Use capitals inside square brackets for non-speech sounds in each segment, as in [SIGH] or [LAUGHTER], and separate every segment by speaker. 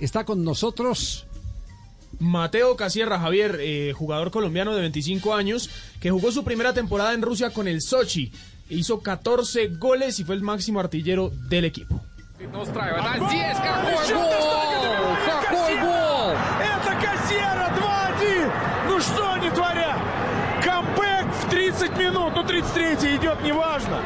Speaker 1: está con nosotros.
Speaker 2: Mateo Casierra, Javier, eh, jugador colombiano de 25 años, que jugó su primera temporada en Rusia con el Sochi. Hizo 14 goles y fue el máximo artillero del equipo.
Speaker 3: Это Кассера 2-1! Ну что они творят? Камбэк в 30 минут, ну 33 идет, неважно.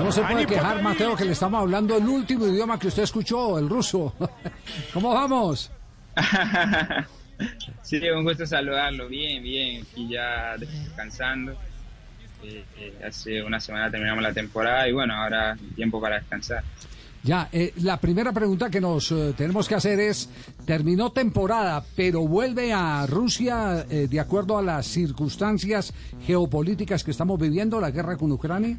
Speaker 1: No se puede quejar, Mateo, que le estamos hablando el último idioma que usted escuchó, el ruso. [LAUGHS] ¿Cómo vamos? [LAUGHS]
Speaker 4: sí, un gusto saludarlo. Bien, bien. Aquí ya descansando. Eh, eh, hace una semana terminamos la temporada y bueno, ahora tiempo para descansar.
Speaker 1: Ya, eh, la primera pregunta que nos eh, tenemos que hacer es, terminó temporada, pero vuelve a Rusia eh, de acuerdo a las circunstancias geopolíticas que estamos viviendo, la guerra con Ucrania.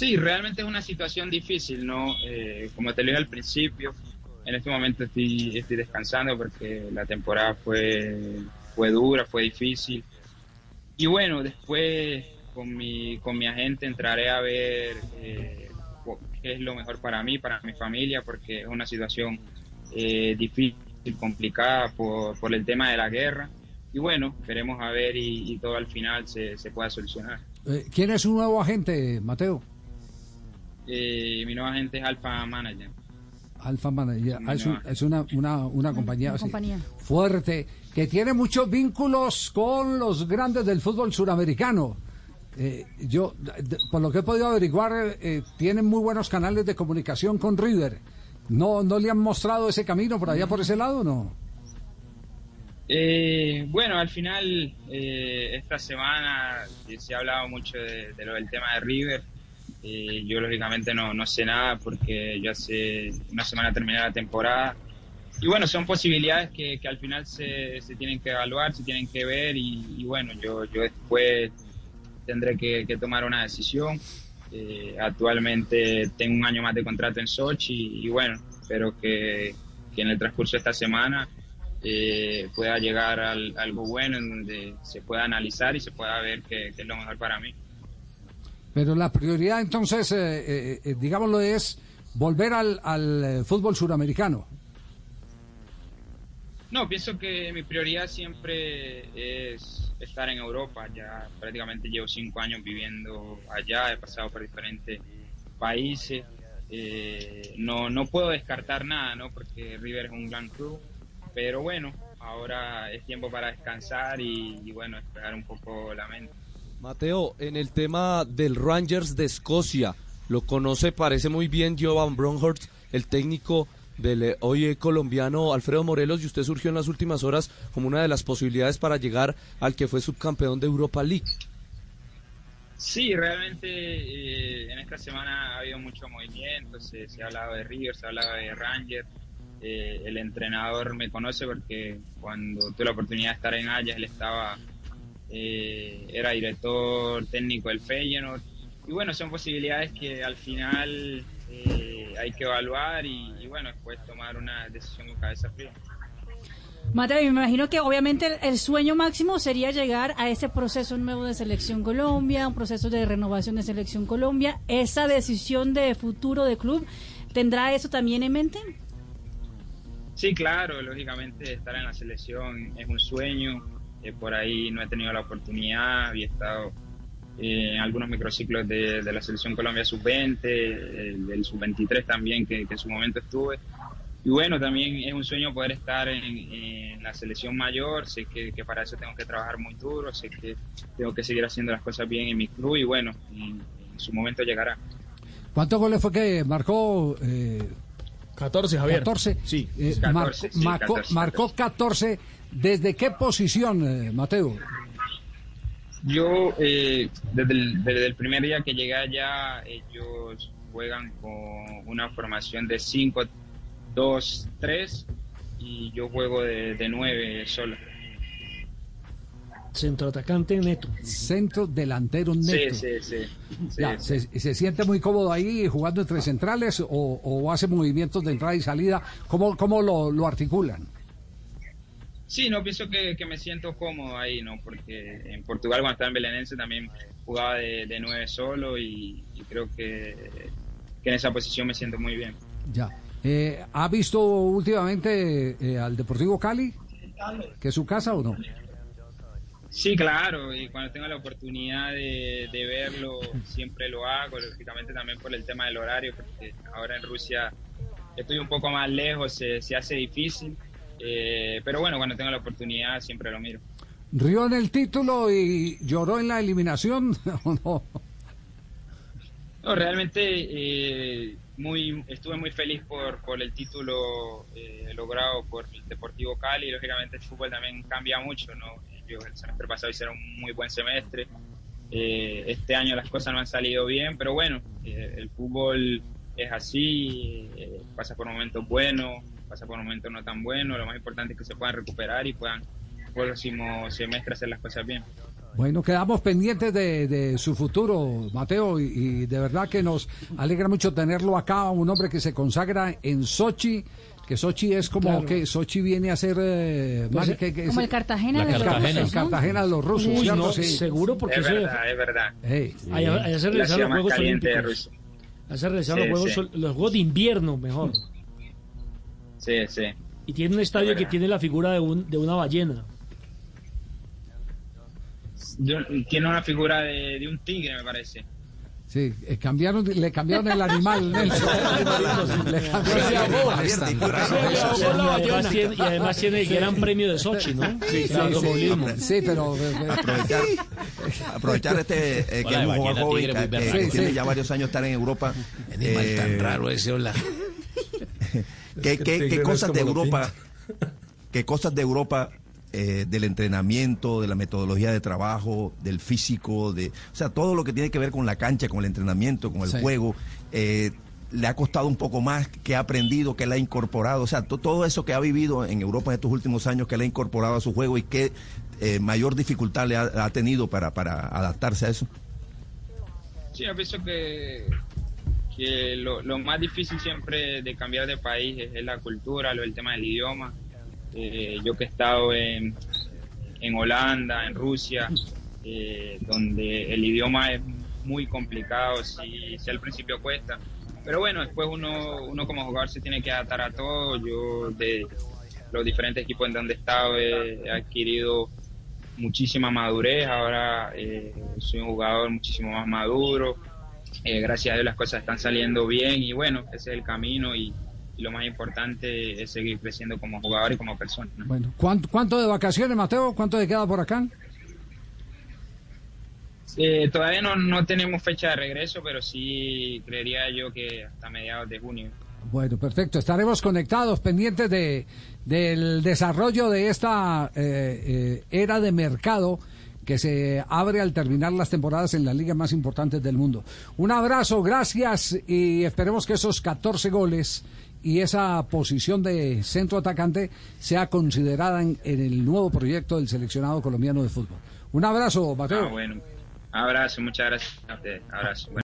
Speaker 4: Sí, realmente es una situación difícil, ¿no? Eh, como te lo dije al principio, en este momento estoy, descansando porque la temporada fue, fue dura, fue difícil. Y bueno, después con mi, con mi agente entraré a ver eh, es lo mejor para mí, para mi familia, porque es una situación eh, difícil, complicada por, por el tema de la guerra. Y bueno, veremos a ver y, y todo al final se, se pueda solucionar.
Speaker 1: Eh, ¿Quién es su nuevo agente, Mateo?
Speaker 4: Eh, mi nueva agente es Alpha Manager.
Speaker 1: Alfa Manager. Ah, es, un- es una, una, una compañía,
Speaker 5: una
Speaker 1: así,
Speaker 5: compañía.
Speaker 1: fuerte que tiene muchos vínculos con los grandes del fútbol suramericano. Eh, yo, por lo que he podido averiguar, eh, tienen muy buenos canales de comunicación con River. ¿No, ¿No le han mostrado ese camino por allá, por ese lado, no?
Speaker 4: Eh, bueno, al final, eh, esta semana eh, se ha hablado mucho de, lo del tema de River. Eh, yo, lógicamente, no, no sé nada porque yo hace una semana terminé la temporada. Y bueno, son posibilidades que, que al final se, se tienen que evaluar, se tienen que ver. Y, y bueno, yo, yo después tendré que, que tomar una decisión. Eh, actualmente tengo un año más de contrato en Sochi y, bueno, espero que, que en el transcurso de esta semana eh, pueda llegar al- algo bueno en donde se pueda analizar y se pueda ver qué, qué es lo mejor para mí.
Speaker 1: Pero la prioridad, entonces, eh, eh, eh, digámoslo, es volver al, al eh, fútbol suramericano.
Speaker 4: No, pienso que mi prioridad siempre es estar en Europa. Ya prácticamente llevo cinco años viviendo allá, he pasado por diferentes países. Eh, no, no puedo descartar nada, ¿no? Porque River es un gran club. Pero bueno, ahora es tiempo para descansar y, bueno, despejar un poco la mente.
Speaker 6: Mateo, en el tema del Rangers de Escocia, lo conoce, parece muy bien Jovan Bronhorst, el técnico del eh, hoy colombiano Alfredo Morelos, y usted surgió en las últimas horas como una de las posibilidades para llegar al que fue subcampeón de Europa League.
Speaker 4: Sí, realmente eh, en esta semana ha habido mucho movimiento, se, se ha hablado de River, se ha hablado de Ranger, eh, el entrenador me conoce porque cuando tuve la oportunidad de estar en Ajax él estaba, eh, era director técnico del Feyenoord y bueno, son posibilidades que al final eh, hay que evaluar y, y bueno, después tomar una decisión con cabeza fría.
Speaker 5: Mateo, me imagino que obviamente el, el sueño máximo sería llegar a ese proceso nuevo de Selección Colombia, un proceso de renovación de Selección Colombia. ¿Esa decisión de futuro de club tendrá eso también en mente?
Speaker 4: Sí, claro, lógicamente estar en la selección es un sueño. eh, por ahí no he tenido la oportunidad, había estado eh, en algunos microciclos de, de la selección Colombia sub-20, eh, del sub-23 también, que, que en su momento estuve. Y bueno, también es un sueño poder estar en, en la selección mayor. Sé que, que para eso tengo que trabajar muy duro, sé que tengo que seguir haciendo las cosas bien en mi club y bueno, en, en su momento llegará.
Speaker 1: ¿Cuántos goles fue que marcó? Eh,
Speaker 2: 14, Javier.
Speaker 1: 14.
Speaker 2: Sí.
Speaker 1: Eh,
Speaker 4: 14,
Speaker 1: marcó,
Speaker 4: sí,
Speaker 1: marcó-
Speaker 4: 14,
Speaker 1: marcó 14. ¿Desde qué posición, eh, Mateo?
Speaker 4: Yo, eh, desde, el, desde el primer día que llegué allá, ellos juegan con una formación de 5, 2, 3 y yo juego de, de 9 solo.
Speaker 7: Centroatacante neto.
Speaker 1: Centro delantero neto.
Speaker 4: Sí, sí, sí. sí,
Speaker 1: Ya,
Speaker 4: sí.
Speaker 1: ¿se, se siente muy cómodo ahí jugando entre centrales o, o hace movimientos de entrada y salida? ¿Cómo, cómo lo, lo articulan?
Speaker 4: Sí, no pienso que, que me siento cómodo ahí, ¿no? Porque en Portugal cuando estaba en Belenense también jugaba de, de 9 solo y, y creo que que en esa posición me siento muy bien.
Speaker 1: Ya. Eh, ¿Ha visto últimamente eh, al Deportivo Cali? ¿Que es su casa o no?
Speaker 4: Sí, claro, y cuando tengo la oportunidad de, de, verlo, siempre lo hago, lógicamente también por el tema del horario, porque ahora en Rusia estoy un poco más lejos, se, se hace difícil, eh, pero bueno, cuando tengo la oportunidad siempre lo miro.
Speaker 1: ¿Rió en el título y lloró en la eliminación [LAUGHS] o no?
Speaker 4: No, realmente eh, muy, estuve muy feliz por, por el título eh, logrado por el Deportivo Cali. Lógicamente el fútbol también cambia mucho, ¿no? Yo el semestre pasado hice un muy buen semestre. Eh, este año las cosas no han salido bien, pero bueno, eh, el fútbol es así, eh, pasa por momentos buenos, pasa por momentos no tan buenos. Lo más importante es que se puedan recuperar y puedan el próximo semestre hacer las cosas bien.
Speaker 1: Bueno, quedamos pendientes de, de su futuro, Mateo, y, y, de verdad que nos alegra mucho tenerlo acá, un hombre que se consagra en Sochi, que Sochi es como
Speaker 7: Claro.
Speaker 1: que Sochi viene a ser eh,
Speaker 7: Pues,
Speaker 1: Mari, que- que
Speaker 5: Como el Cartagena de los
Speaker 7: Cartagena.
Speaker 1: el
Speaker 5: rusos, ¿no?
Speaker 1: Cartagena de los rusos,
Speaker 7: Uy,
Speaker 1: ¿cierto?
Speaker 7: no,
Speaker 1: Sí.
Speaker 7: seguro porque
Speaker 4: Es verdad, es verdad.
Speaker 1: Ey,
Speaker 7: allá, allá se
Speaker 4: La
Speaker 7: realizaron
Speaker 4: ciudad
Speaker 7: los
Speaker 4: más
Speaker 7: Juegos Olímpicos. Allá se realizaron
Speaker 4: Sí,
Speaker 7: los, Juegos,
Speaker 4: sí.
Speaker 7: Los Juegos de invierno, mejor.
Speaker 4: Sí, sí.
Speaker 7: Y tiene un estadio que tiene la figura de, un, de una ballena.
Speaker 4: Tiene una figura de, de un tigre, me parece.
Speaker 1: sí, eh, cambiaron, le cambiaron el animal, [LAUGHS] Nelson. le cambiaron el animal.
Speaker 7: Y además tiene, el gran premio de Sochi, ¿no? Sí,
Speaker 1: Sí,
Speaker 7: automovilismo.
Speaker 1: sí, sí, pero eh, eh,
Speaker 8: aprovechar, aprovechar este eh, que
Speaker 9: Hola,
Speaker 8: es un joven
Speaker 9: tigre,
Speaker 8: que, que- tiene
Speaker 1: sí.
Speaker 8: ya varios años estar en Europa.
Speaker 9: Animal
Speaker 8: eh,
Speaker 9: tan raro ese, hola. [LAUGHS]
Speaker 8: ¿Qué, qué-
Speaker 6: tigre
Speaker 8: qué cosas de Europa, [LAUGHS] qué cosas de Europa eh, del entrenamiento, de la metodología de trabajo, del físico, de, o sea, todo lo que tiene que ver con la cancha, con el entrenamiento, con el
Speaker 1: Sí.
Speaker 8: juego, eh, le ha costado un poco más, que ha aprendido, que le ha incorporado, o sea, to- todo eso que ha vivido en Europa en estos últimos años, que le ha incorporado a su juego y qué eh, mayor dificultad le ha, ha tenido para, para adaptarse a eso.
Speaker 4: Sí, yo pienso que, que lo, más difícil siempre de cambiar de país es, la cultura, el tema del idioma. Eh, yo que he estado en, en Holanda, en Rusia, eh, donde el idioma es muy complicado, si, si al principio cuesta. Pero bueno, después uno, uno como jugador se tiene que adaptar a todo. Yo de los diferentes equipos en donde he estado he, he adquirido muchísima madurez, ahora eh, soy un jugador muchísimo más maduro, eh, gracias a Dios las cosas están saliendo bien y bueno, ese es el camino y, y lo más importante es seguir creciendo como jugador y como persona. ¿no?
Speaker 1: Bueno, ¿cuánto, ¿cuánto de vacaciones, Mateo? ¿Cuánto le queda por acá?
Speaker 4: Eh, todavía no, no tenemos fecha de regreso, pero sí creería yo que hasta mediados de junio.
Speaker 1: Bueno, perfecto. Estaremos conectados, pendientes de, del desarrollo de esta eh, eh, era de mercado que se abre al terminar las temporadas en las ligas más importantes del mundo. Un abrazo, gracias y esperemos que esos 14 goles y esa posición de centro atacante sea considerada en, el nuevo proyecto del seleccionado colombiano de fútbol. Un abrazo, Mateo.
Speaker 4: Ah, bueno, abrazo, muchas gracias a ustedes, abrazo.